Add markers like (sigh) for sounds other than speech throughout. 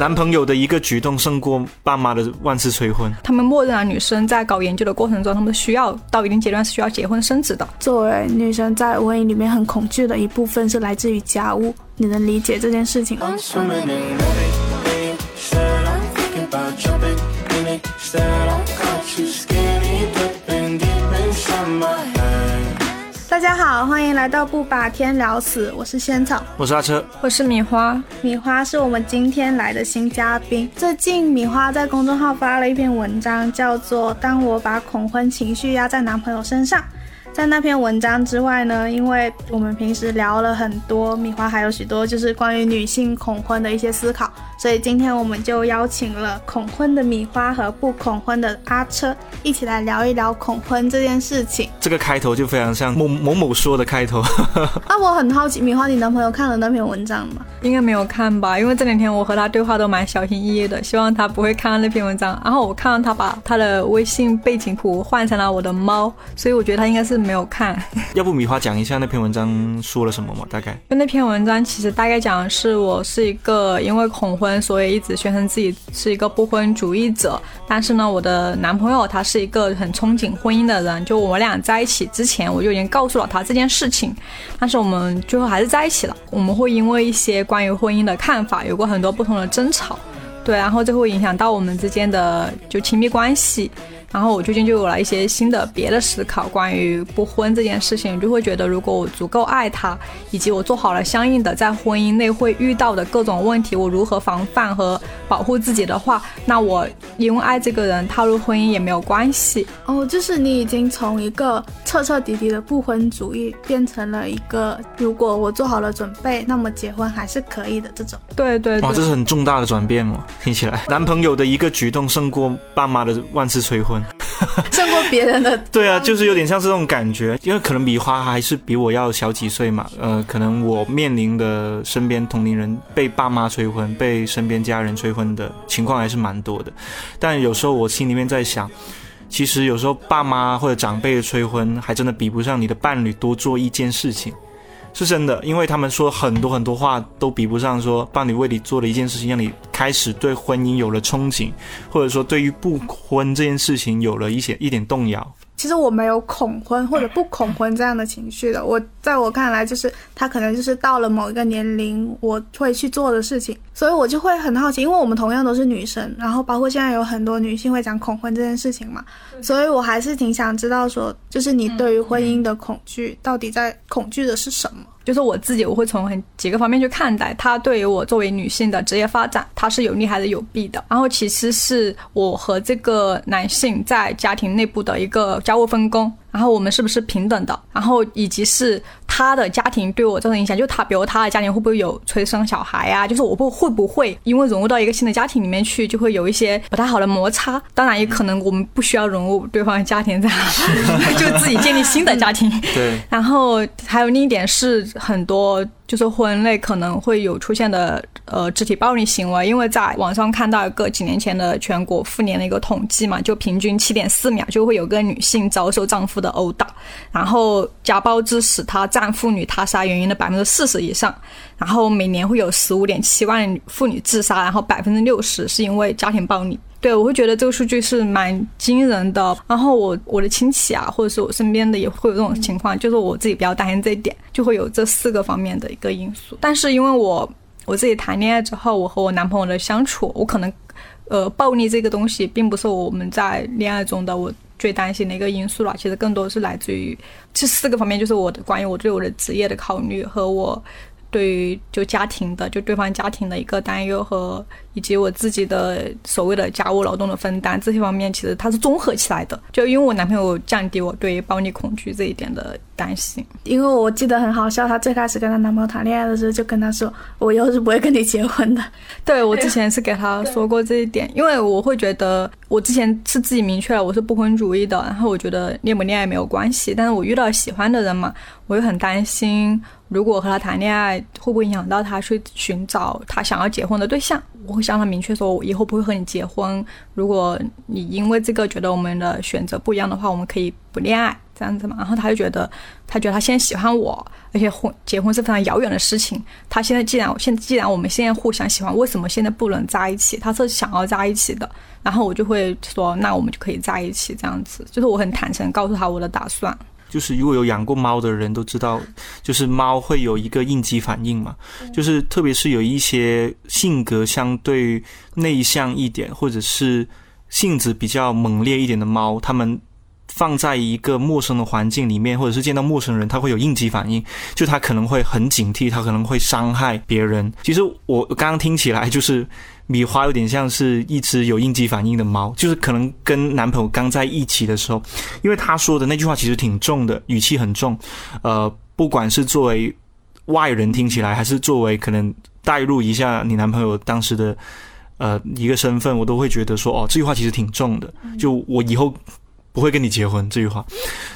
男朋友的一个举动胜过爸妈的万次催婚。他们默认了女生在搞研究的过程中，他们需要到一定阶段是需要结婚生子的。作为女生在婚姻里面很恐惧的一部分是来自于家务，你能理解这件事情吗？来到不把天聊死，我是仙草，我是阿车，我是米花。米花是我们今天来的新嘉宾。最近米花在公众号发了一篇文章，叫做《当我把恐婚情绪压在男朋友身上》。在那篇文章之外呢，因为我们平时聊了很多，米花还有许多就是关于女性恐婚的一些思考，所以今天我们就邀请了恐婚的米花和不恐婚的阿车一起来聊一聊恐婚这件事情。这个开头就非常像某某某说的开头。(laughs) 啊，我很好奇，米花，你男朋友看了那篇文章吗？应该没有看吧，因为这两天我和他对话都蛮小心翼翼的，希望他不会看到那篇文章。然后我看到他把他的微信背景图换成了我的猫，所以我觉得他应该是。没有看，(laughs) 要不米花讲一下那篇文章说了什么吗？大概就那篇文章其实大概讲的是我是一个因为恐婚，所以一直宣称自己是一个不婚主义者。但是呢，我的男朋友他是一个很憧憬婚姻的人。就我们俩在一起之前，我就已经告诉了他这件事情。但是我们最后还是在一起了。我们会因为一些关于婚姻的看法有过很多不同的争吵，对，然后这会影响到我们之间的就亲密关系。然后我最近就有了一些新的别的思考，关于不婚这件事情，就会觉得如果我足够爱他，以及我做好了相应的在婚姻内会遇到的各种问题，我如何防范和保护自己的话，那我因为爱这个人踏入婚姻也没有关系。哦，就是你已经从一个彻彻底底的不婚主义变成了一个，如果我做好了准备，那么结婚还是可以的这种。对对，哇，这是很重大的转变哦，听起来男朋友的一个举动胜过爸妈的万次催婚。(laughs) 胜过别人的，(laughs) 对啊，就是有点像是这种感觉，因为可能米花还是比我要小几岁嘛，呃，可能我面临的身边同龄人被爸妈催婚、被身边家人催婚的情况还是蛮多的，但有时候我心里面在想，其实有时候爸妈或者长辈的催婚，还真的比不上你的伴侣多做一件事情。是真的，因为他们说很多很多话都比不上说伴侣为你做了一件事情，让你开始对婚姻有了憧憬，或者说对于不婚这件事情有了一些一点动摇。其实我没有恐婚或者不恐婚这样的情绪的，我在我看来就是他可能就是到了某一个年龄我会去做的事情，所以我就会很好奇，因为我们同样都是女生，然后包括现在有很多女性会讲恐婚这件事情嘛，所以我还是挺想知道说，就是你对于婚姻的恐惧到底在恐惧的是什么？就是我自己，我会从很几个方面去看待它对于我作为女性的职业发展，它是有利还是有弊的。然后其实是我和这个男性在家庭内部的一个家务分工。然后我们是不是平等的？然后以及是他的家庭对我造成影响，就他，比如他的家庭会不会有催生小孩呀？就是我不会不会因为融入到一个新的家庭里面去，就会有一些不太好的摩擦。当然也可能我们不需要融入对方的家庭，这样 (laughs) 就自己建立新的家庭。对。然后还有另一点是很多。就是婚内可能会有出现的呃肢体暴力行为，因为在网上看到一个几年前的全国妇联的一个统计嘛，就平均七点四秒就会有个女性遭受丈夫的殴打，然后家暴致使她占妇女他杀原因的百分之四十以上，然后每年会有十五点七万妇女自杀，然后百分之六十是因为家庭暴力。对，我会觉得这个数据是蛮惊人的。然后我我的亲戚啊，或者是我身边的也会有这种情况，就是我自己比较担心这一点，就会有这四个方面的一个因素。但是因为我我自己谈恋爱之后，我和我男朋友的相处，我可能，呃，暴力这个东西并不是我们在恋爱中的我最担心的一个因素了。其实更多是来自于这四个方面，就是我的关于我对我的职业的考虑和我。对于就家庭的，就对方家庭的一个担忧和以及我自己的所谓的家务劳动的分担这些方面，其实它是综合起来的。就因为我男朋友降低我对暴力恐惧这一点的担心。因为我记得很好笑，她最开始跟她男朋友谈恋爱的时候，就跟他说：“我以后是不会跟你结婚的。(laughs) ”对我之前是给他说过这一点，因为我会觉得我之前是自己明确了我是不婚主义的，然后我觉得恋不恋爱没有关系，但是我遇到喜欢的人嘛，我又很担心。如果和他谈恋爱，会不会影响到他去寻找他想要结婚的对象？我会向他明确说，我以后不会和你结婚。如果你因为这个觉得我们的选择不一样的话，我们可以不恋爱。这样子嘛。然后他就觉得，他觉得他现在喜欢我，而且婚结婚是非常遥远的事情。他现在既然现既然我们现在互相喜欢，为什么现在不能在一起？他是想要在一起的。然后我就会说，那我们就可以在一起这样子。就是我很坦诚告诉他我的打算。就是如果有养过猫的人都知道，就是猫会有一个应激反应嘛，就是特别是有一些性格相对内向一点，或者是性子比较猛烈一点的猫，它们放在一个陌生的环境里面，或者是见到陌生人，它会有应激反应，就它可能会很警惕，它可能会伤害别人。其实我刚刚听起来就是。米花有点像是一只有应激反应的猫，就是可能跟男朋友刚在一起的时候，因为他说的那句话其实挺重的，语气很重，呃，不管是作为外人听起来，还是作为可能带入一下你男朋友当时的呃一个身份，我都会觉得说，哦，这句话其实挺重的，就我以后。不会跟你结婚这句话，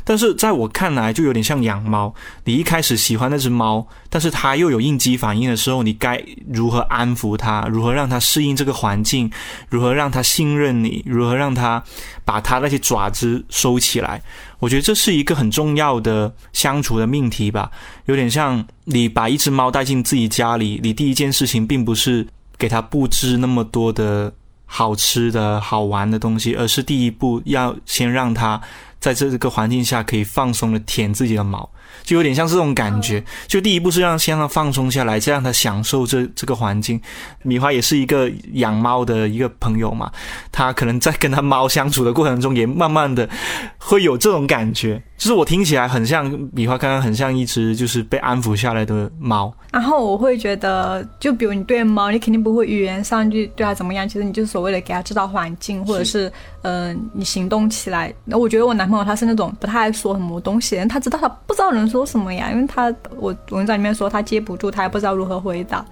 但是在我看来就有点像养猫。你一开始喜欢那只猫，但是它又有应激反应的时候，你该如何安抚它？如何让它适应这个环境？如何让它信任你？如何让它把它那些爪子收起来？我觉得这是一个很重要的相处的命题吧。有点像你把一只猫带进自己家里，你第一件事情并不是给它布置那么多的。好吃的好玩的东西，而是第一步要先让他在这个环境下可以放松的舔自己的毛，就有点像这种感觉。就第一步是让先让它放松下来，再让它享受这这个环境。米花也是一个养猫的一个朋友嘛，他可能在跟他猫相处的过程中，也慢慢的会有这种感觉。就是我听起来很像米花，刚刚很像一只就是被安抚下来的猫。然后我会觉得，就比如你对猫，你肯定不会语言上去对它怎么样，其实你就是所谓的给它制造环境，或者是嗯，你行动起来。那我觉得我男朋友他是那种不太爱说什么东西，他知道他不知道能说什么呀，因为他我文章里面说他接不住，他也不知道如何回答，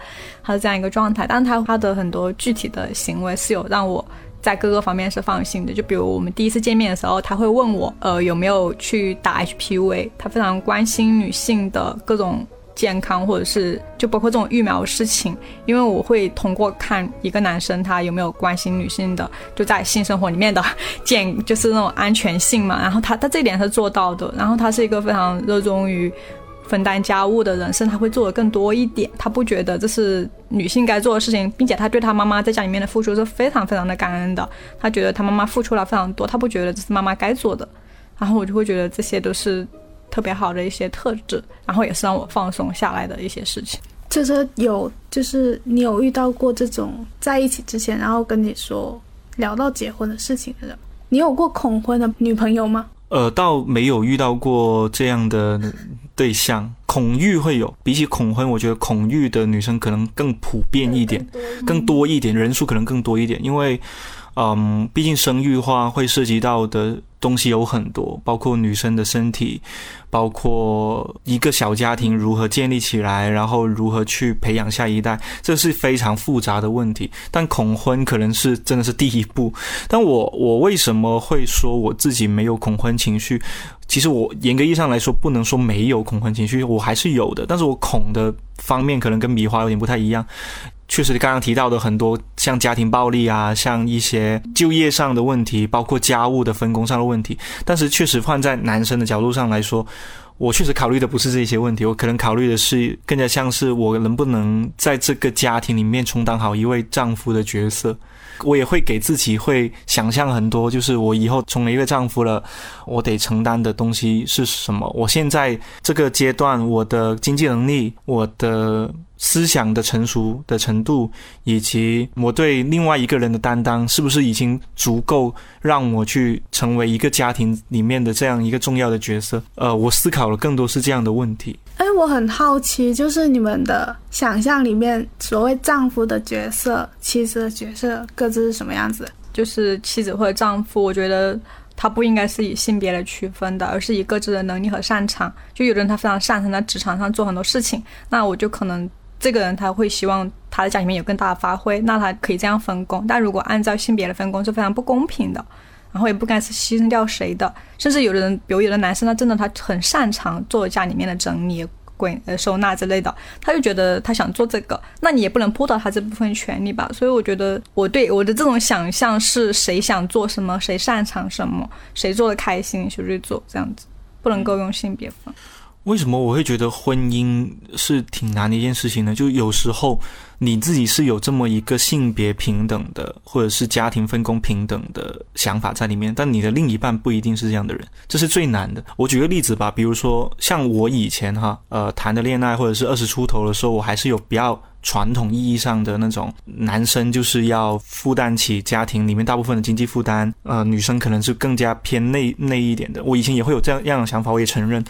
他是这样一个状态。但是他他的很多具体的行为是有让我。在各个方面是放心的，就比如我们第一次见面的时候，他会问我，呃，有没有去打 HPV，他非常关心女性的各种健康，或者是就包括这种育苗事情，因为我会通过看一个男生他有没有关心女性的，就在性生活里面的健，就是那种安全性嘛，然后他 (laughs) 他这一点是做到的，然后他是一个非常热衷于。分担家务的人生，他会做的更多一点。他不觉得这是女性该做的事情，并且他对他妈妈在家里面的付出是非常非常的感恩的。他觉得他妈妈付出了非常多，他不觉得这是妈妈该做的。然后我就会觉得这些都是特别好的一些特质，然后也是让我放松下来的一些事情。就是有，就是你有遇到过这种在一起之前，然后跟你说聊到结婚的事情的人，你有过恐婚的女朋友吗？呃，倒没有遇到过这样的。对象恐育会有，比起恐婚，我觉得恐育的女生可能更普遍一点，更多一点，人数可能更多一点，因为，嗯，毕竟生育话会涉及到的东西有很多，包括女生的身体。包括一个小家庭如何建立起来，然后如何去培养下一代，这是非常复杂的问题。但恐婚可能是真的是第一步。但我我为什么会说我自己没有恐婚情绪？其实我严格意义上来说不能说没有恐婚情绪，我还是有的。但是我恐的方面可能跟米花有点不太一样。确实，刚刚提到的很多像家庭暴力啊，像一些就业上的问题，包括家务的分工上的问题。但是确实换在男生的角度上来说，我确实考虑的不是这些问题，我可能考虑的是更加像是我能不能在这个家庭里面充当好一位丈夫的角色。我也会给自己会想象很多，就是我以后成为一个丈夫了，我得承担的东西是什么？我现在这个阶段，我的经济能力，我的思想的成熟的程度，以及我对另外一个人的担当，是不是已经足够让我去成为一个家庭里面的这样一个重要的角色？呃，我思考了更多是这样的问题。哎，我很好奇，就是你们的想象里面，所谓丈夫的角色、妻子的角色，各自是什么样子？就是妻子或者丈夫，我觉得他不应该是以性别来区分的，而是以各自的能力和擅长。就有的人他非常擅长在职场上做很多事情，那我就可能这个人他会希望他的家里面有更大的发挥，那他可以这样分工。但如果按照性别的分工是非常不公平的。然后也不该是牺牲掉谁的，甚至有的人，比如有的男生，他真的他很擅长做家里面的整理、归呃收纳之类的，他就觉得他想做这个，那你也不能剥夺他这部分权利吧？所以我觉得我对我的这种想象是谁想做什么，谁擅长什么，谁做的开心就去做这样子。不能够用性别分。为什么我会觉得婚姻是挺难的一件事情呢？就有时候你自己是有这么一个性别平等的，或者是家庭分工平等的想法在里面，但你的另一半不一定是这样的人，这是最难的。我举个例子吧，比如说像我以前哈，呃，谈的恋爱或者是二十出头的时候，我还是有比较。传统意义上的那种男生就是要负担起家庭里面大部分的经济负担，呃，女生可能是更加偏内内一点的。我以前也会有这样样的想法，我也承认。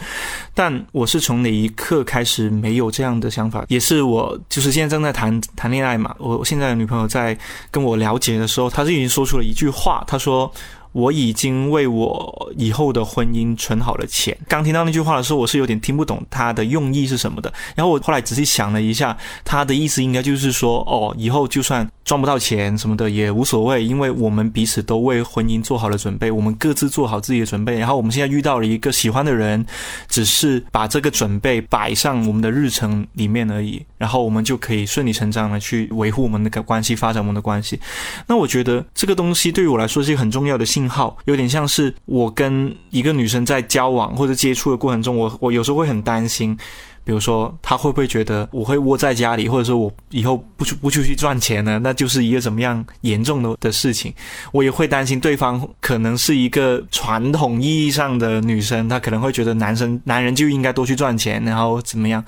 但我是从哪一刻开始没有这样的想法？也是我就是现在正在谈谈恋爱嘛。我现在的女朋友在跟我了解的时候，她是已经说出了一句话，她说。我已经为我以后的婚姻存好了钱。刚听到那句话的时候，我是有点听不懂她的用意是什么的。然后我后来仔细想了一下，她的意思应该就是说，哦，以后就算赚不到钱什么的也无所谓，因为我们彼此都为婚姻做好了准备，我们各自做好自己的准备。然后我们现在遇到了一个喜欢的人，只是把这个准备摆上我们的日程里面而已，然后我们就可以顺理成章的去维护我们的关系，发展我们的关系。那我觉得这个东西对于我来说是一个很重要的信。信号有点像是我跟一个女生在交往或者接触的过程中，我我有时候会很担心，比如说他会不会觉得我会窝在家里，或者说我以后不出不出去赚钱呢？那就是一个怎么样严重的的事情。我也会担心对方可能是一个传统意义上的女生，她可能会觉得男生男人就应该多去赚钱，然后怎么样？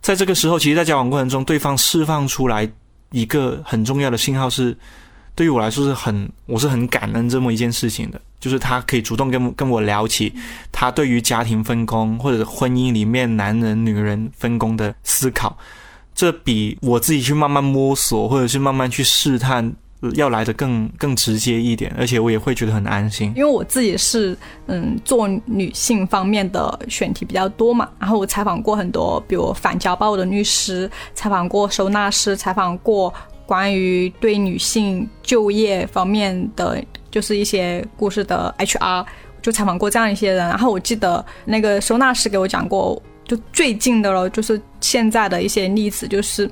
在这个时候，其实，在交往过程中，对方释放出来一个很重要的信号是。对于我来说是很，我是很感恩这么一件事情的，就是他可以主动跟跟我聊起他对于家庭分工或者婚姻里面男人女人分工的思考，这比我自己去慢慢摸索或者是慢慢去试探要来的更更直接一点，而且我也会觉得很安心。因为我自己是嗯做女性方面的选题比较多嘛，然后我采访过很多，比如反家暴的律师，采访过收纳师，采访过。关于对女性就业方面的，就是一些故事的 HR，就采访过这样一些人。然后我记得那个收纳师给我讲过，就最近的了，就是现在的一些例子，就是，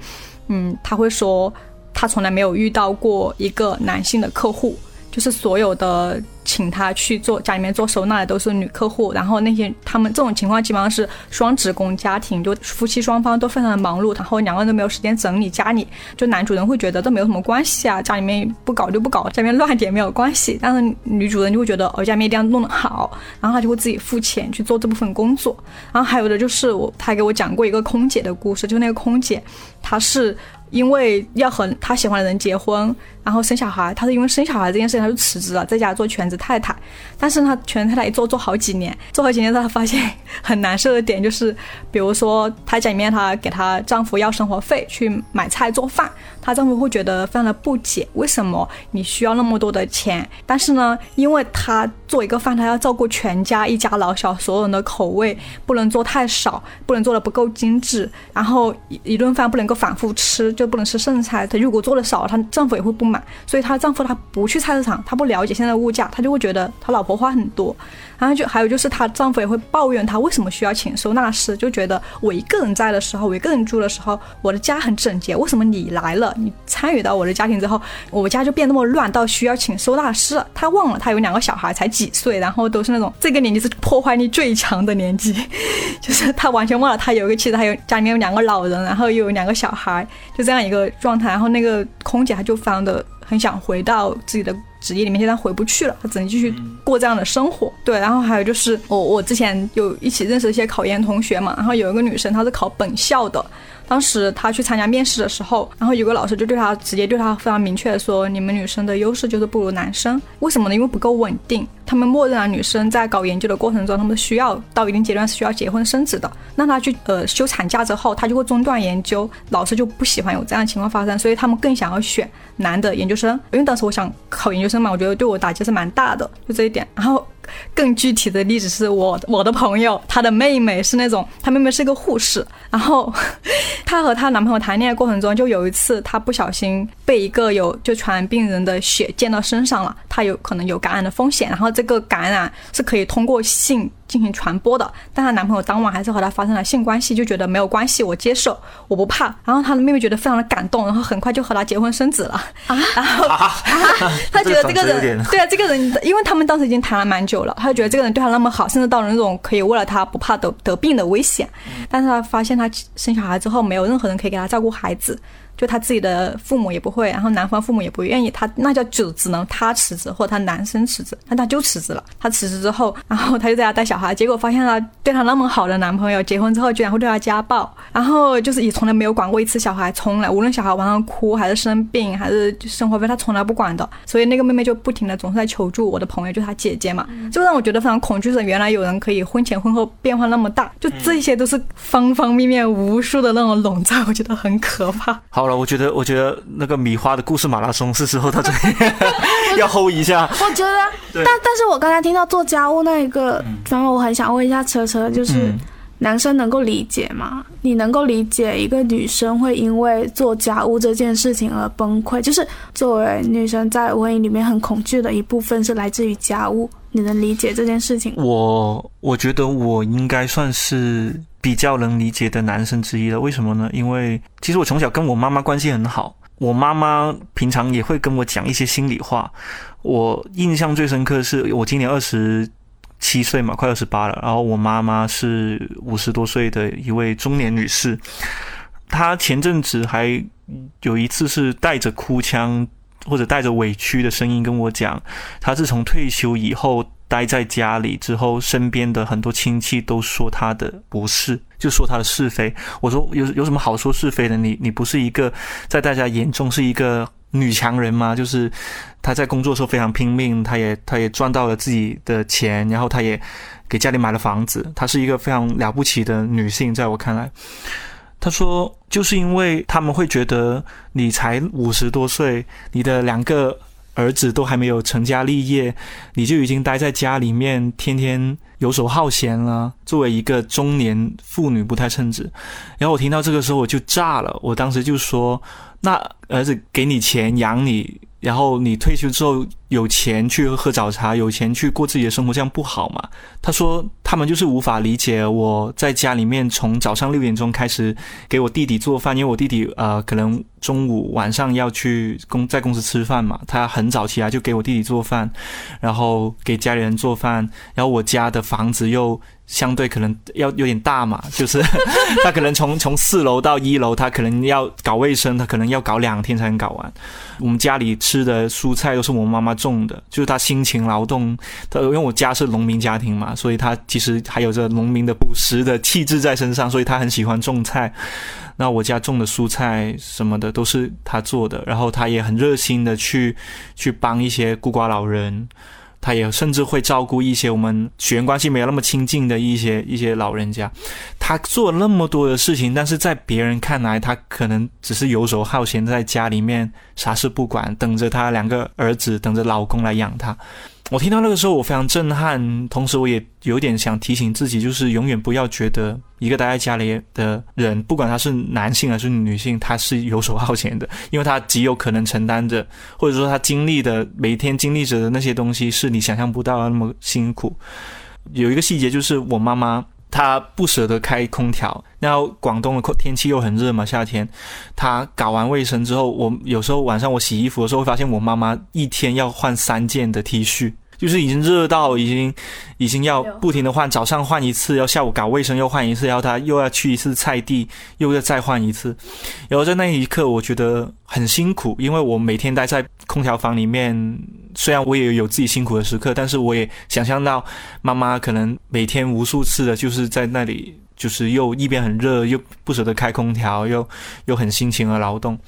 嗯，他会说他从来没有遇到过一个男性的客户，就是所有的。请他去做家里面做收纳的都是女客户，然后那些他们这种情况基本上是双职工家庭，就夫妻双方都非常的忙碌，然后两个人都没有时间整理家里，就男主人会觉得这没有什么关系啊，家里面不搞就不搞，家里面乱点没有关系，但是女主人就会觉得哦家里面一定要弄得好，然后他就会自己付钱去做这部分工作，然后还有的就是我他给我讲过一个空姐的故事，就那个空姐她是因为要和她喜欢的人结婚。然后生小孩，他是因为生小孩这件事情，他就辞职了，在家做全职太太。但是他全职太太一做做好几年，做好几年之后，他发现很难受的点就是，比如说她家里面，她给她丈夫要生活费去买菜做饭，她丈夫会觉得非常的不解，为什么你需要那么多的钱？但是呢，因为她做一个饭，她要照顾全家一家老小所有人的口味，不能做太少，不能做的不够精致，然后一一顿饭不能够反复吃，就不能吃剩菜。她如果做的少，她丈夫也会不满。所以她丈夫他不去菜市场，他不了解现在的物价，他就会觉得他老婆花很多。然后就还有就是她丈夫也会抱怨她为什么需要请收纳师，就觉得我一个人在的时候，我一个人住的时候，我的家很整洁，为什么你来了，你参与到我的家庭之后，我家就变那么乱，到需要请收纳师了？她忘了她有两个小孩，才几岁，然后都是那种这个年纪是破坏力最强的年纪，(laughs) 就是她完全忘了她有一个妻子，还有家里面有两个老人，然后又有两个小孩，就这样一个状态。然后那个空姐她就非常的。很想回到自己的职业里面，现在回不去了，他只能继续过这样的生活。对，然后还有就是我我之前有一起认识一些考研同学嘛，然后有一个女生她是考本校的。当时他去参加面试的时候，然后有个老师就对他直接对他非常明确的说：“你们女生的优势就是不如男生，为什么呢？因为不够稳定。他们默认了女生在搞研究的过程中，他们需要到一定阶段是需要结婚生子的。那他去呃休产假之后，他就会中断研究。老师就不喜欢有这样的情况发生，所以他们更想要选男的研究生。因为当时我想考研究生嘛，我觉得对我打击是蛮大的，就这一点。然后。更具体的例子是我我的朋友，她的妹妹是那种，她妹妹是一个护士，然后她和她男朋友谈恋爱过程中，就有一次她不小心被一个有就传染病人的血溅到身上了，她有可能有感染的风险，然后这个感染是可以通过性。进行传播的。但她男朋友当晚还是和她发生了性关系，就觉得没有关系，我接受，我不怕。然后她的妹妹觉得非常的感动，然后很快就和他结婚生子了。啊，然后她觉得这个人，对啊，这个人，因为他们当时已经谈了蛮久了，她觉得这个人对她那么好，甚至到了那种可以为了她不怕得得病的危险。但是她发现她生小孩之后，没有任何人可以给她照顾孩子。就他自己的父母也不会，然后男方父母也不愿意，他那叫只只能他辞职或者他男生辞职，那他就辞职了。他辞职之后，然后他就在家带小孩，结果发现他对他那么好的男朋友结婚之后居然会对他家暴，然后就是也从来没有管过一次小孩，从来无论小孩晚上哭还是生病还是生活费，他从来不管的。所以那个妹妹就不停的总是在求助我的朋友，就是她姐姐嘛，就让我觉得非常恐惧。是原来有人可以婚前婚后变化那么大，就这些都是方方面面无数的那种笼罩，我觉得很可怕。好了，我觉得我觉得。那个米花的故事马拉松是时候到这里要 hold 一下。我觉得，但但是我刚才听到做家务那一个，然后我很想问一下车车，就是男生能够理解吗？你能够理解一个女生会因为做家务这件事情而崩溃？就是作为女生在婚姻里面很恐惧的一部分是来自于家务，你能理解这件事情？我我觉得我应该算是。比较能理解的男生之一了，为什么呢？因为其实我从小跟我妈妈关系很好，我妈妈平常也会跟我讲一些心里话。我印象最深刻是我今年二十七岁嘛，快二十八了，然后我妈妈是五十多岁的一位中年女士，她前阵子还有一次是带着哭腔或者带着委屈的声音跟我讲，她自从退休以后。待在家里之后，身边的很多亲戚都说他的不是，就说他的是非。我说有有什么好说是非的？你你不是一个在大家眼中是一个女强人吗？就是她在工作时候非常拼命，她也她也赚到了自己的钱，然后她也给家里买了房子，她是一个非常了不起的女性，在我看来。他说，就是因为他们会觉得你才五十多岁，你的两个。儿子都还没有成家立业，你就已经待在家里面，天天游手好闲了。作为一个中年妇女，不太称职。然后我听到这个时候，我就炸了。我当时就说：“那儿子给你钱养你。”然后你退休之后有钱去喝早茶，有钱去过自己的生活，这样不好吗？他说他们就是无法理解我在家里面从早上六点钟开始给我弟弟做饭，因为我弟弟呃可能中午晚上要去公在公司吃饭嘛，他很早起来就给我弟弟做饭，然后给家里人做饭，然后我家的房子又。相对可能要有点大嘛，就是 (laughs) 他可能从从四楼到一楼，他可能要搞卫生，他可能要搞两天才能搞完。我们家里吃的蔬菜都是我妈妈种的，就是他辛勤劳动。他因为我家是农民家庭嘛，所以他其实还有着农民的朴实的气质在身上，所以他很喜欢种菜。那我家种的蔬菜什么的都是他做的，然后他也很热心的去去帮一些孤寡老人。他也甚至会照顾一些我们血缘关系没有那么亲近的一些一些老人家，他做那么多的事情，但是在别人看来，他可能只是游手好闲，在家里面啥事不管，等着他两个儿子，等着老公来养他。我听到那个时候，我非常震撼，同时我也有点想提醒自己，就是永远不要觉得一个待在家里的人，不管他是男性还是女性，他是游手好闲的，因为他极有可能承担着，或者说他经历的每天经历着的那些东西，是你想象不到的那么辛苦。有一个细节就是我妈妈，她不舍得开空调，然后广东的天气又很热嘛，夏天，她搞完卫生之后，我有时候晚上我洗衣服的时候，会发现我妈妈一天要换三件的 T 恤。就是已经热到已经，已经要不停的换，早上换一次，要下午搞卫生又换一次，然后他又要去一次菜地，又要再换一次。然后在那一刻，我觉得很辛苦，因为我每天待在空调房里面，虽然我也有自己辛苦的时刻，但是我也想象到妈妈可能每天无数次的，就是在那里，就是又一边很热，又不舍得开空调，又又很辛勤的劳动。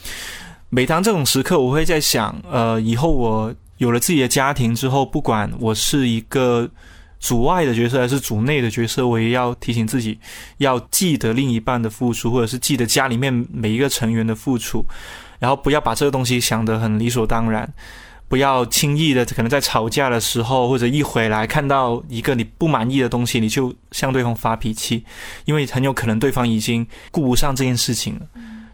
每当这种时刻，我会在想，呃，以后我。有了自己的家庭之后，不管我是一个主外的角色还是主内的角色，我也要提醒自己，要记得另一半的付出，或者是记得家里面每一个成员的付出，然后不要把这个东西想得很理所当然，不要轻易的可能在吵架的时候，或者一回来看到一个你不满意的东西，你就向对方发脾气，因为很有可能对方已经顾不上这件事情了。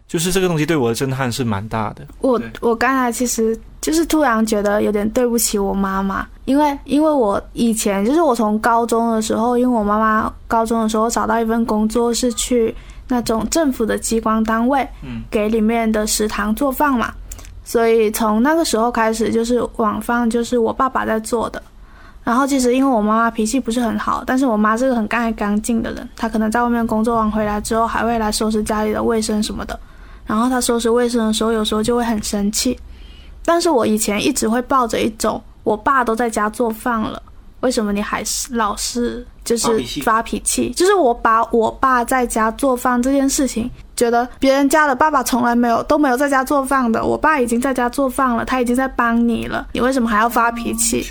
就是这个东西对我的震撼是蛮大的。我我刚才其实就是突然觉得有点对不起我妈妈，因为因为我以前就是我从高中的时候，因为我妈妈高中的时候找到一份工作是去那种政府的机关单位，嗯，给里面的食堂做饭嘛，所以从那个时候开始就是晚饭就是我爸爸在做的。然后其实因为我妈妈脾气不是很好，但是我妈是个很干爱干净的人，她可能在外面工作完回来之后还会来收拾家里的卫生什么的。然后她收拾卫生的时候，有时候就会很生气。但是我以前一直会抱着一种，我爸都在家做饭了，为什么你还是老是就是发脾气？就是我把我爸在家做饭这件事情，觉得别人家的爸爸从来没有都没有在家做饭的，我爸已经在家做饭了，他已经在帮你了，你为什么还要发脾气？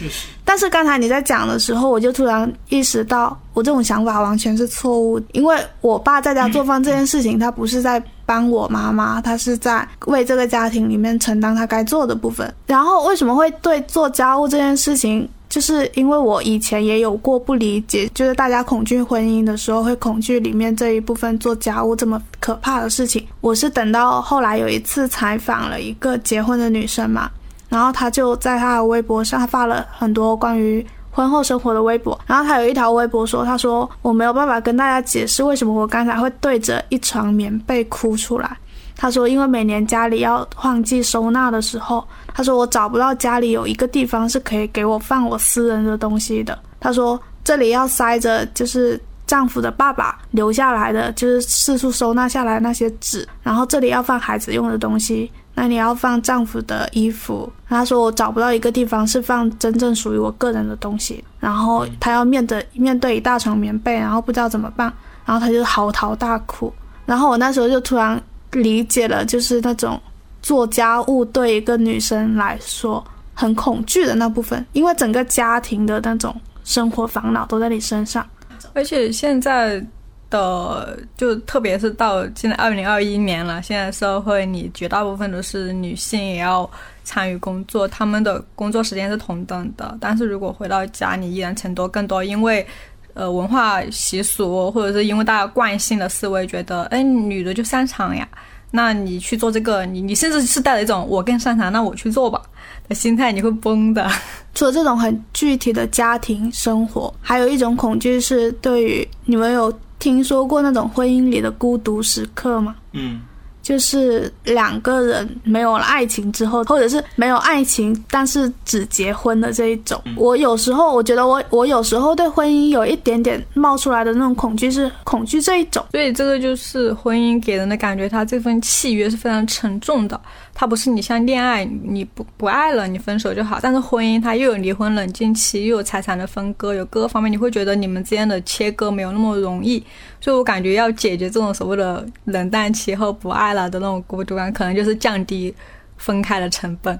但是刚才你在讲的时候，我就突然意识到，我这种想法完全是错误。因为我爸在家做饭这件事情，他不是在帮我妈妈，她是在为这个家庭里面承担她该做的部分。然后为什么会对做家务这件事情，就是因为我以前也有过不理解，就是大家恐惧婚姻的时候，会恐惧里面这一部分做家务这么可怕的事情。我是等到后来有一次采访了一个结婚的女生嘛。然后她就在她的微博上发了很多关于婚后生活的微博。然后他有一条微博说：“他说我没有办法跟大家解释为什么我刚才会对着一床棉被哭出来。他说因为每年家里要换季收纳的时候，他说我找不到家里有一个地方是可以给我放我私人的东西的。他说这里要塞着就是丈夫的爸爸留下来的就是四处收纳下来那些纸，然后这里要放孩子用的东西。”那你要放丈夫的衣服，他说我找不到一个地方是放真正属于我个人的东西，然后他要面对面对一大床棉被，然后不知道怎么办，然后他就嚎啕大哭，然后我那时候就突然理解了，就是那种做家务对一个女生来说很恐惧的那部分，因为整个家庭的那种生活烦恼都在你身上，而且现在。的就特别是到现在二零二一年了，现在社会里绝大部分都是女性也要参与工作，他们的工作时间是同等的。但是如果回到家，你依然承多更多，因为呃文化习俗或者是因为大家惯性的思维，觉得哎女的就擅长呀，那你去做这个，你你甚至是带着一种我更擅长，那我去做吧的心态，你会崩的。(laughs) 除了这种很具体的家庭生活，还有一种恐惧是对于你们有。听说过那种婚姻里的孤独时刻吗？嗯。就是两个人没有了爱情之后，或者是没有爱情，但是只结婚的这一种。我有时候我觉得我我有时候对婚姻有一点点冒出来的那种恐惧，是恐惧这一种。所以这个就是婚姻给人的感觉，它这份契约是非常沉重的。它不是你像恋爱，你不不爱了，你分手就好。但是婚姻它又有离婚冷静期，又有财产的分割，有各个方面，你会觉得你们之间的切割没有那么容易。所以我感觉要解决这种所谓的冷淡期后不爱了的那种孤独感，可能就是降低分开的成本。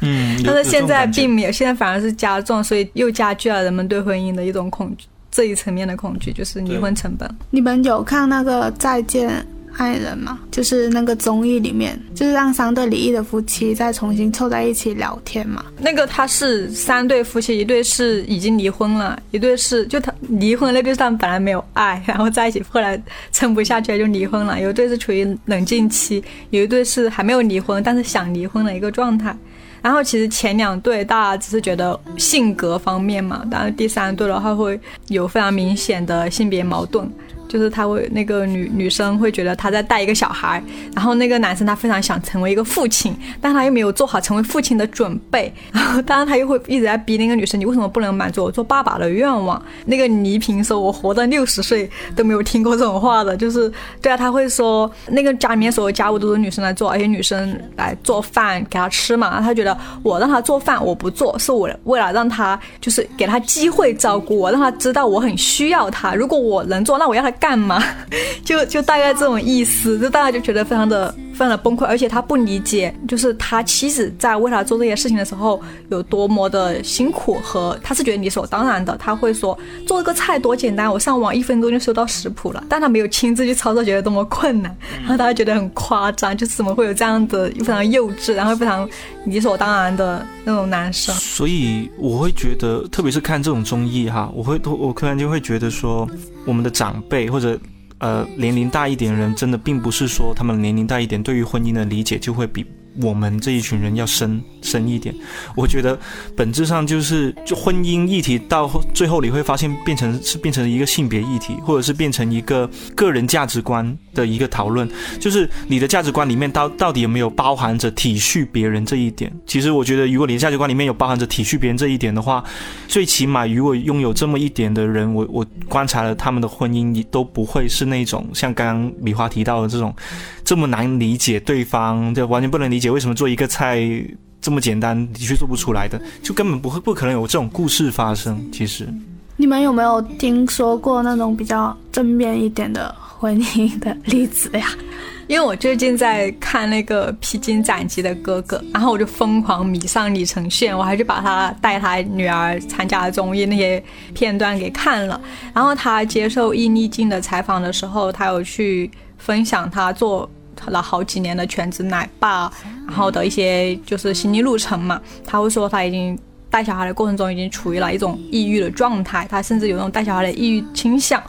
嗯，(laughs) 但是现在并没有，现在反而是加重，所以又加剧了人们对婚姻的一种恐惧，这一层面的恐惧就是离婚成本。你们有看那个再见？爱人嘛，就是那个综艺里面，就是让三对离异的夫妻再重新凑在一起聊天嘛。那个他是三对夫妻，一对是已经离婚了，一对是就他离婚那对他们本来没有爱，然后在一起，后来撑不下去就离婚了。有一对是处于冷静期，有一对是还没有离婚，但是想离婚的一个状态。然后其实前两对大家只是觉得性格方面嘛，但是第三对的话会有非常明显的性别矛盾。就是他会那个女女生会觉得他在带一个小孩，然后那个男生他非常想成为一个父亲，但他又没有做好成为父亲的准备，然后当然他又会一直在逼那个女生，你为什么不能满足我做爸爸的愿望？那个倪萍说，我活到六十岁都没有听过这种话的，就是对啊，他会说那个家里面所有家务都是女生来做，而且女生来做饭给他吃嘛，他觉得我让他做饭我不做，是我为了让他就是给他机会照顾我，让他知道我很需要他，如果我能做，那我要他。干嘛？(laughs) 就就大概这种意思，就大家就觉得非常的非常的崩溃，而且他不理解，就是他妻子在为他做这些事情的时候有多么的辛苦，和他是觉得理所当然的。他会说做个菜多简单，我上网一分钟就收到食谱了，但他没有亲自去操作，觉得多么困难，然后大家觉得很夸张，就是怎么会有这样的非常幼稚，然后非常理所当然的那种男生。所以我会觉得，特别是看这种综艺哈，我会我突然间会觉得说，我们的长辈。或者，呃，年龄大一点的人，真的并不是说他们年龄大一点，对于婚姻的理解就会比我们这一群人要深深一点。我觉得本质上就是就婚姻议题到最后你会发现变成是变成一个性别议题，或者是变成一个个人价值观的一个讨论。就是你的价值观里面到到底有没有包含着体恤别人这一点？其实我觉得，如果你的价值观里面有包含着体恤别人这一点的话，最起码如果拥有这么一点的人，我我观察了他们的婚姻，你都不会是那种像刚刚米花提到的这种这么难理解对方，就完全不能理解为什么做一个菜这么简单，的确做不出来的，就根本不会不可能有这种故事发生。其实，你们有没有听说过那种比较正面一点的婚姻的例子呀？因为我最近在看那个《披荆斩棘的哥哥》，然后我就疯狂迷上李承铉，我还去把他带他女儿参加综艺那些片段给看了。然后他接受易立竞的采访的时候，他有去分享他做了好几年的全职奶爸，然后的一些就是心理路程嘛。他会说他已经带小孩的过程中已经处于了一种抑郁的状态，他甚至有那种带小孩的抑郁倾向。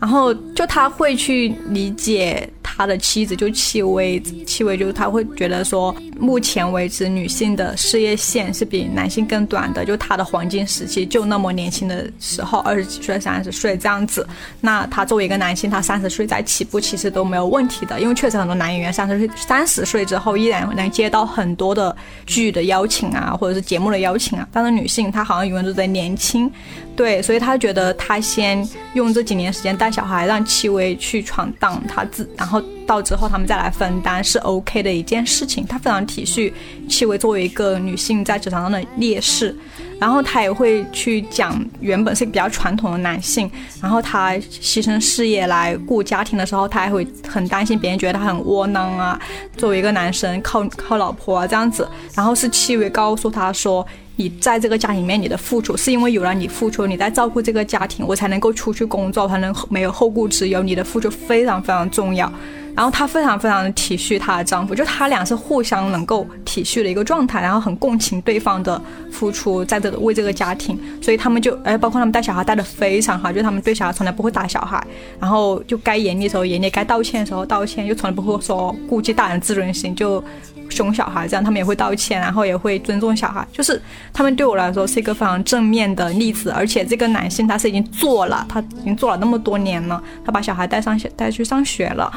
然后就他会去理解。他的妻子就戚薇，戚薇就是他会觉得说，目前为止女性的事业线是比男性更短的，就他的黄金时期就那么年轻的时候，二十几岁、三十岁这样子。那他作为一个男性，他三十岁再起步其实都没有问题的，因为确实很多男演员三十岁、三十岁之后依然能接到很多的剧的邀请啊，或者是节目的邀请啊。但是女性她好像永远都在年轻，对，所以他觉得他先用这几年时间带小孩，让戚薇去闯荡他自，然后。到之后他们再来分担是 OK 的一件事情，他非常体恤戚薇作为一个女性在职场上的劣势，然后他也会去讲原本是比较传统的男性，然后他牺牲事业来顾家庭的时候，他还会很担心别人觉得他很窝囊啊，作为一个男生靠靠老婆啊这样子，然后是戚薇告诉他说。你在这个家里面，你的付出是因为有了你付出，你在照顾这个家庭，我才能够出去工作，才能没有后顾之忧。你的付出非常非常重要。然后她非常非常的体恤她的丈夫，就他俩是互相能够体恤的一个状态，然后很共情对方的付出，在这个为这个家庭，所以他们就哎，包括他们带小孩带的非常好，就他们对小孩从来不会打小孩，然后就该严厉的时候严厉，该道歉的时候道歉，就从来不会说顾及大人自尊心就。凶小孩这样，他们也会道歉，然后也会尊重小孩，就是他们对我来说是一个非常正面的例子。而且这个男性他是已经做了，他已经做了那么多年了，他把小孩带上带去上学了，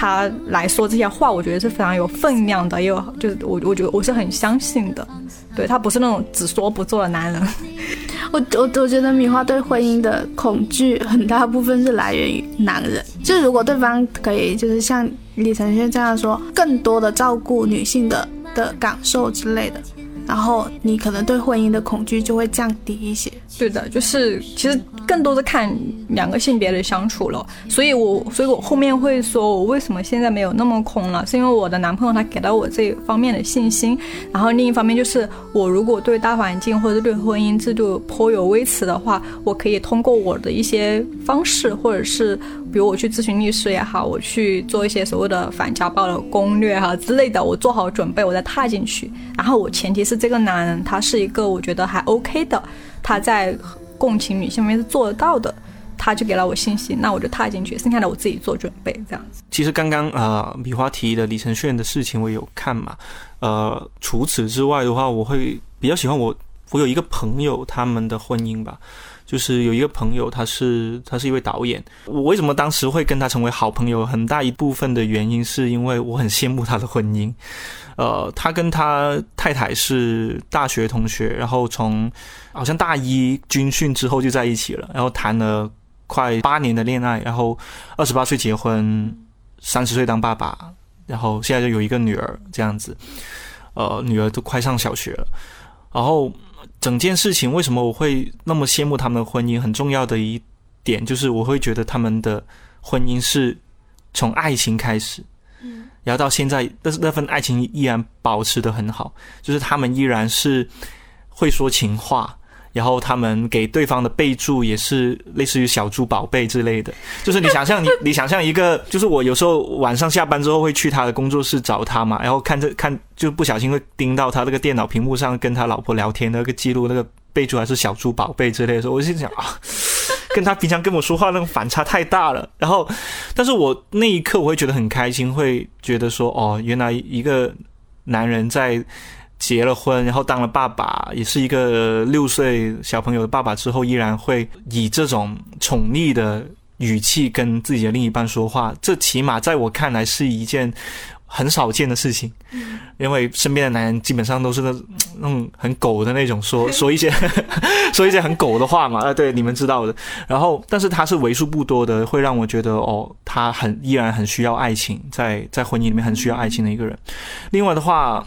他来说这些话，我觉得是非常有分量的，也有就是我我觉得我是很相信的，对他不是那种只说不做的男人。(laughs) 我我我觉得米花对婚姻的恐惧很大部分是来源于男人，就如果对方可以就是像李承铉这样说，更多的照顾女性的的感受之类的。然后你可能对婚姻的恐惧就会降低一些。对的，就是其实更多的看两个性别的相处了。所以我所以我后面会说，我为什么现在没有那么空了，是因为我的男朋友他给到我这方面的信心。然后另一方面就是，我如果对大环境或者对婚姻制度颇有微词的话，我可以通过我的一些方式，或者是比如我去咨询律师也好，我去做一些所谓的反家暴的攻略哈之类的，我做好准备，我再踏进去。然后我前提是。这个男人他是一个我觉得还 OK 的，他在共情女性方面是做得到的，他就给了我信心，那我就踏进去，剩下的我自己做准备这样子。其实刚刚呃米花提的李承铉的事情我有看嘛，呃除此之外的话，我会比较喜欢我我有一个朋友他们的婚姻吧，就是有一个朋友他是他是一位导演，我为什么当时会跟他成为好朋友，很大一部分的原因是因为我很羡慕他的婚姻。呃，他跟他太太是大学同学，然后从好像大一军训之后就在一起了，然后谈了快八年的恋爱，然后二十八岁结婚，三十岁当爸爸，然后现在就有一个女儿这样子，呃，女儿都快上小学了，然后整件事情为什么我会那么羡慕他们的婚姻？很重要的一点就是我会觉得他们的婚姻是从爱情开始。然后到现在，但是那份爱情依然保持的很好，就是他们依然是会说情话，然后他们给对方的备注也是类似于小猪宝贝之类的。就是你想象你 (laughs) 你想象一个，就是我有时候晚上下班之后会去他的工作室找他嘛，然后看着看就不小心会盯到他那个电脑屏幕上跟他老婆聊天的那个记录，那个备注还是小猪宝贝之类的时候，我心想啊。跟他平常跟我说话那个反差太大了，然后，但是我那一刻我会觉得很开心，会觉得说，哦，原来一个男人在结了婚，然后当了爸爸，也是一个六岁小朋友的爸爸之后，依然会以这种宠溺的语气跟自己的另一半说话，这起码在我看来是一件。很少见的事情，因为身边的男人基本上都是那那种很狗的那种，说 (laughs) 说一些 (laughs) 说一些很狗的话嘛，啊，对，你们知道的。然后，但是他是为数不多的，会让我觉得哦，他很依然很需要爱情，在在婚姻里面很需要爱情的一个人。另外的话，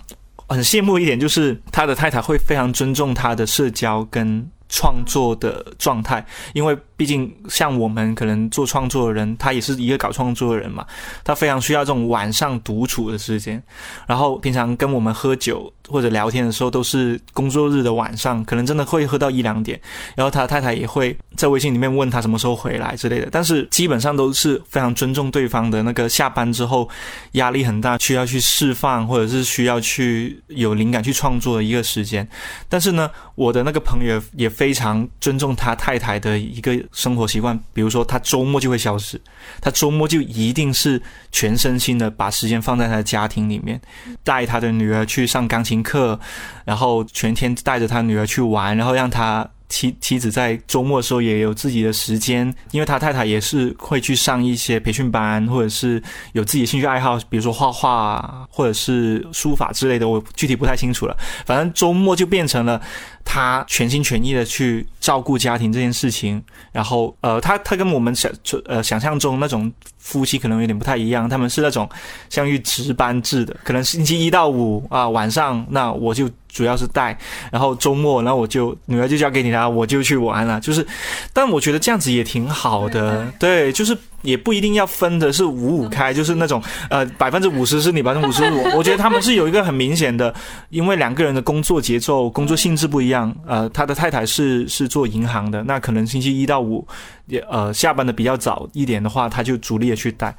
很羡慕一点就是他的太太会非常尊重他的社交跟创作的状态，因为。毕竟，像我们可能做创作的人，他也是一个搞创作的人嘛，他非常需要这种晚上独处的时间。然后平常跟我们喝酒或者聊天的时候，都是工作日的晚上，可能真的会喝到一两点。然后他太太也会在微信里面问他什么时候回来之类的。但是基本上都是非常尊重对方的那个下班之后压力很大，需要去释放或者是需要去有灵感去创作的一个时间。但是呢，我的那个朋友也非常尊重他太太的一个。生活习惯，比如说他周末就会消失，他周末就一定是全身心的把时间放在他的家庭里面，带他的女儿去上钢琴课，然后全天带着他女儿去玩，然后让他。妻妻子在周末的时候也有自己的时间，因为他太太也是会去上一些培训班，或者是有自己的兴趣爱好，比如说画画或者是书法之类的，我具体不太清楚了。反正周末就变成了他全心全意的去照顾家庭这件事情。然后，呃，他他跟我们想呃想象中那种夫妻可能有点不太一样，他们是那种相于值班制的，可能星期一到五啊晚上，那我就。主要是带，然后周末，然后我就女儿就交给你了，我就去玩了。就是，但我觉得这样子也挺好的，对，就是也不一定要分的是五五开，就是那种呃百分之五十是你，百分之五十我。(laughs) 我觉得他们是有一个很明显的，因为两个人的工作节奏、工作性质不一样。呃，他的太太是是做银行的，那可能星期一到五也呃下班的比较早一点的话，他就主力的去带。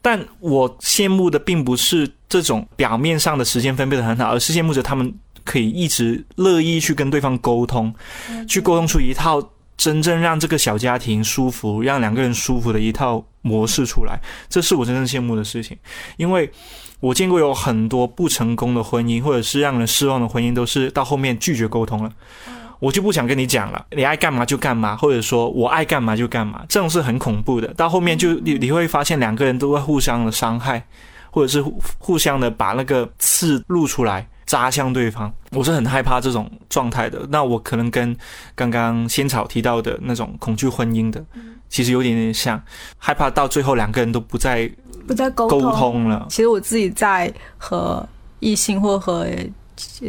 但我羡慕的并不是这种表面上的时间分配的很好，而是羡慕着他们可以一直乐意去跟对方沟通，去沟通出一套真正让这个小家庭舒服、让两个人舒服的一套模式出来。这是我真正羡慕的事情，因为我见过有很多不成功的婚姻，或者是让人失望的婚姻，都是到后面拒绝沟通了。我就不想跟你讲了，你爱干嘛就干嘛，或者说我爱干嘛就干嘛，这种是很恐怖的。到后面就你你会发现两个人都会互相的伤害，或者是互相的把那个刺露出来扎向对方。我是很害怕这种状态的。那我可能跟刚刚仙草提到的那种恐惧婚姻的，其实有点点像，害怕到最后两个人都不再不再沟通了。其实我自己在和异性或和。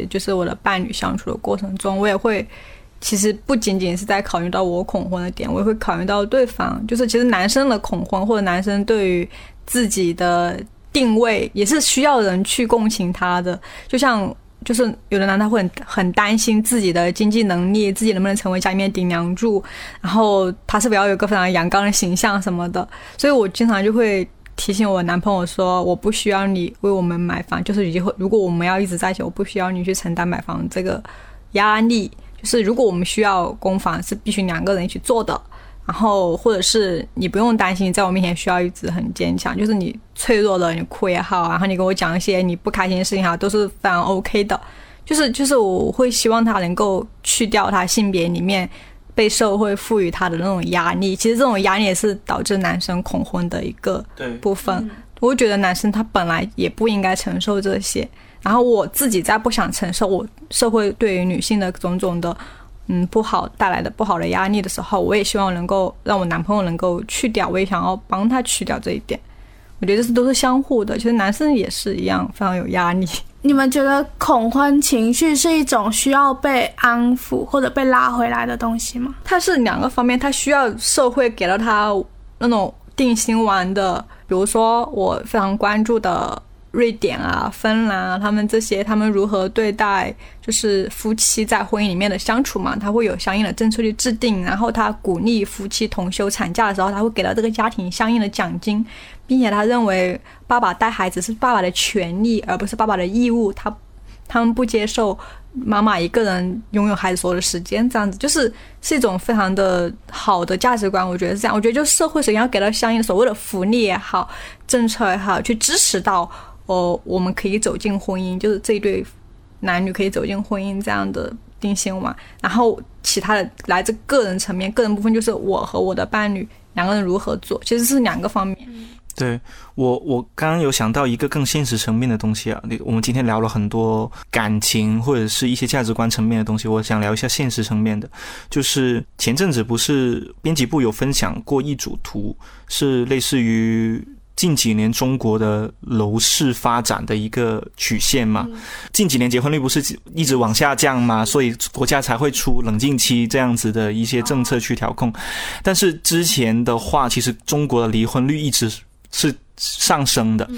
就是我的伴侣相处的过程中，我也会，其实不仅仅是在考虑到我恐婚的点，我也会考虑到对方。就是其实男生的恐婚，或者男生对于自己的定位，也是需要人去共情他的。就像，就是有的男他会很很担心自己的经济能力，自己能不能成为家里面顶梁柱，然后他是不是要有个非常阳刚的形象什么的。所以我经常就会。提醒我男朋友说，我不需要你为我们买房，就是以后如果我们要一直在一起，我不需要你去承担买房这个压力。就是如果我们需要供房，是必须两个人一起做的。然后或者是你不用担心，在我面前需要一直很坚强，就是你脆弱了，你哭也好，然后你跟我讲一些你不开心的事情哈，都是非常 OK 的。就是就是我会希望他能够去掉他性别里面。被社会赋予他的那种压力，其实这种压力也是导致男生恐婚的一个部分。我觉得男生他本来也不应该承受这些，然后我自己再不想承受我社会对于女性的种种的嗯不好带来的不好的压力的时候，我也希望能够让我男朋友能够去掉，我也想要帮他去掉这一点。我觉得这是都是相互的，其实男生也是一样非常有压力。你们觉得恐婚情绪是一种需要被安抚或者被拉回来的东西吗？它是两个方面，它需要社会给到他那种定心丸的，比如说我非常关注的。瑞典啊，芬兰啊，他们这些，他们如何对待就是夫妻在婚姻里面的相处嘛？他会有相应的政策去制定，然后他鼓励夫妻同休产假的时候，他会给到这个家庭相应的奖金，并且他认为爸爸带孩子是爸爸的权利，而不是爸爸的义务。他他们不接受妈妈一个人拥有孩子所有的时间，这样子就是是一种非常的好的价值观。我觉得是这样。我觉得就社会首先要给到相应的所谓的福利也好，政策也好，去支持到。哦，我们可以走进婚姻，就是这一对男女可以走进婚姻这样的定性嘛。然后其他的来自个人层面，个人部分就是我和我的伴侣两个人如何做，其实是两个方面。对我，我刚刚有想到一个更现实层面的东西啊。你我们今天聊了很多感情或者是一些价值观层面的东西，我想聊一下现实层面的。就是前阵子不是编辑部有分享过一组图，是类似于近几年中国的楼市发展的一个曲线嘛？近几年结婚率不是一直往下降嘛？所以国家才会出冷静期这样子的一些政策去调控。但是之前的话，其实中国的离婚率一直。是上升的，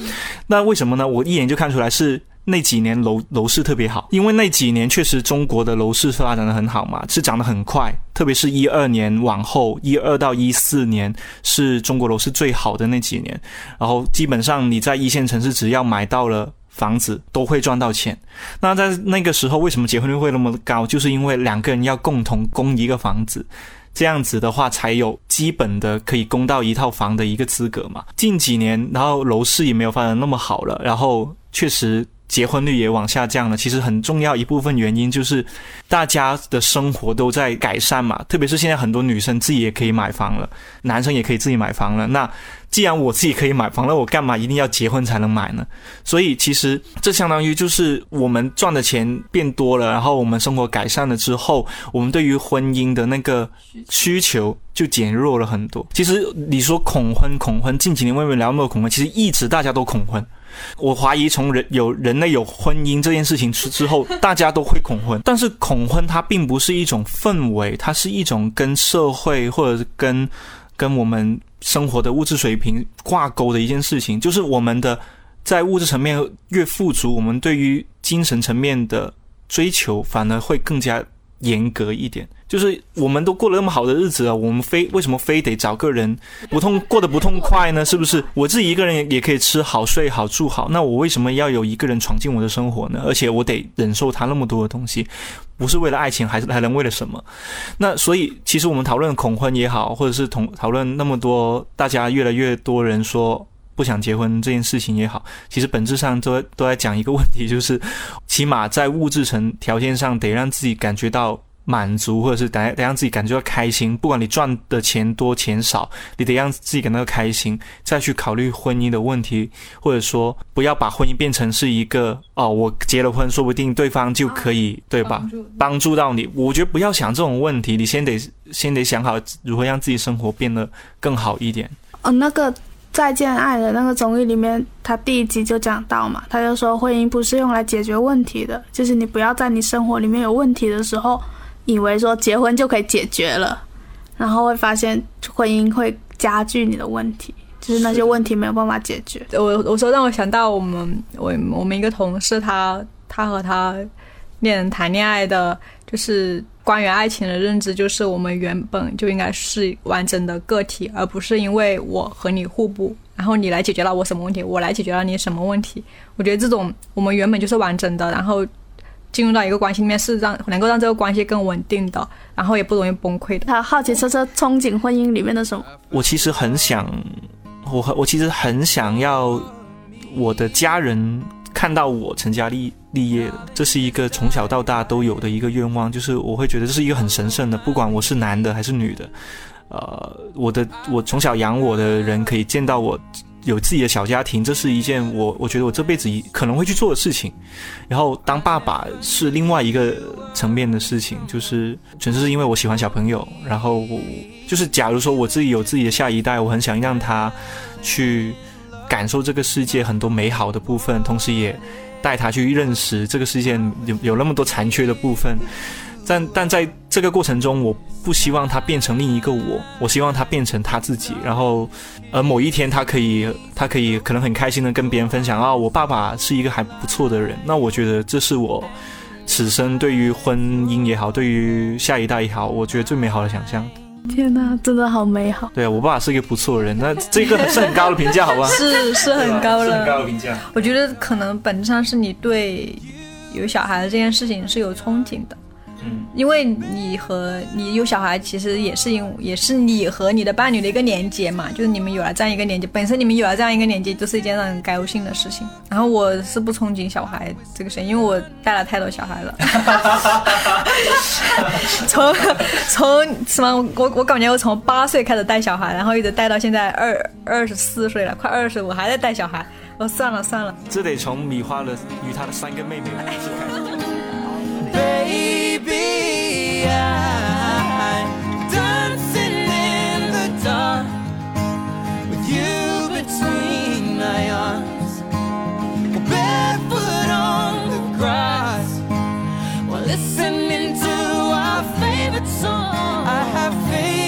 那为什么呢？我一眼就看出来是那几年楼楼市特别好，因为那几年确实中国的楼市发展的很好嘛，是涨得很快，特别是一二年往后，一二到一四年是中国楼市最好的那几年，然后基本上你在一线城市只要买到了房子都会赚到钱。那在那个时候为什么结婚率会那么高？就是因为两个人要共同供一个房子。这样子的话，才有基本的可以供到一套房的一个资格嘛。近几年，然后楼市也没有发展那么好了，然后确实结婚率也往下降了。其实很重要一部分原因就是，大家的生活都在改善嘛。特别是现在很多女生自己也可以买房了，男生也可以自己买房了。那既然我自己可以买房，那我干嘛一定要结婚才能买呢？所以其实这相当于就是我们赚的钱变多了，然后我们生活改善了之后，我们对于婚姻的那个需求就减弱了很多。其实你说恐婚，恐婚近几年为什么聊那么恐婚？其实一直大家都恐婚。我怀疑从人有人类有婚姻这件事情之之后，(laughs) 大家都会恐婚。但是恐婚它并不是一种氛围，它是一种跟社会或者跟跟我们。生活的物质水平挂钩的一件事情，就是我们的在物质层面越富足，我们对于精神层面的追求反而会更加严格一点。就是我们都过了那么好的日子了，我们非为什么非得找个人不痛过得不痛快呢？是不是？我自己一个人也可以吃好、睡好、住好，那我为什么要有一个人闯进我的生活呢？而且我得忍受他那么多的东西，不是为了爱情，还是还能为了什么？那所以，其实我们讨论恐婚也好，或者是同讨论那么多，大家越来越多人说不想结婚这件事情也好，其实本质上都都在讲一个问题，(laughs) 就是起码在物质层条件上得让自己感觉到。满足，或者是得得让自己感觉到开心。不管你赚的钱多钱少，你得让自己感到开心，再去考虑婚姻的问题，或者说不要把婚姻变成是一个哦，我结了婚，说不定对方就可以对吧？帮助到你。我觉得不要想这种问题，你先得先得想好如何让自己生活变得更好一点。哦，那个再见爱的那个综艺里面，他第一集就讲到嘛，他就说婚姻不是用来解决问题的，就是你不要在你生活里面有问题的时候。以为说结婚就可以解决了，然后会发现婚姻会加剧你的问题，就是那些问题没有办法解决。我我说让我想到我们我我们一个同事，他他和他恋人谈恋爱的，就是关于爱情的认知，就是我们原本就应该是完整的个体，而不是因为我和你互补，然后你来解决了我什么问题，我来解决了你什么问题。我觉得这种我们原本就是完整的，然后。进入到一个关系里面是让能够让这个关系更稳定的，然后也不容易崩溃的。他好奇车车憧憬婚姻里面的什么？我其实很想，我我其实很想要我的家人看到我成家立立业，这是一个从小到大都有的一个愿望，就是我会觉得这是一个很神圣的，不管我是男的还是女的，呃，我的我从小养我的人可以见到我。有自己的小家庭，这是一件我我觉得我这辈子可能会去做的事情。然后当爸爸是另外一个层面的事情，就是纯粹是因为我喜欢小朋友。然后就是假如说我自己有自己的下一代，我很想让他去感受这个世界很多美好的部分，同时也带他去认识这个世界有有那么多残缺的部分。但但在这个过程中，我不希望他变成另一个我，我希望他变成他自己。然后，而某一天他可以，他可以可能很开心的跟别人分享啊，我爸爸是一个还不错的人。那我觉得这是我此生对于婚姻也好，对于下一代也好，我觉得最美好的想象。天哪，真的好美好。对啊，我爸爸是一个不错的人，那这个是很高的评价，好吧？(laughs) 是是很高了，很高的评价。我觉得可能本质上是你对有小孩的这件事情是有憧憬的。嗯，因为你和你有小孩，其实也是因也是你和你的伴侣的一个连接嘛，就是你们有了这样一个连接，本身你们有了这样一个连接，就是一件让人高兴的事情。然后我是不憧憬小孩这个事情，因为我带了太多小孩了。(laughs) 从从什么？我我感觉我从八岁开始带小孩，然后一直带到现在二二十四岁了，快二十，我还在带小孩。我算了算了，这得从米花的与她的三个妹妹开始。(laughs) listening to our favorite song. I have faith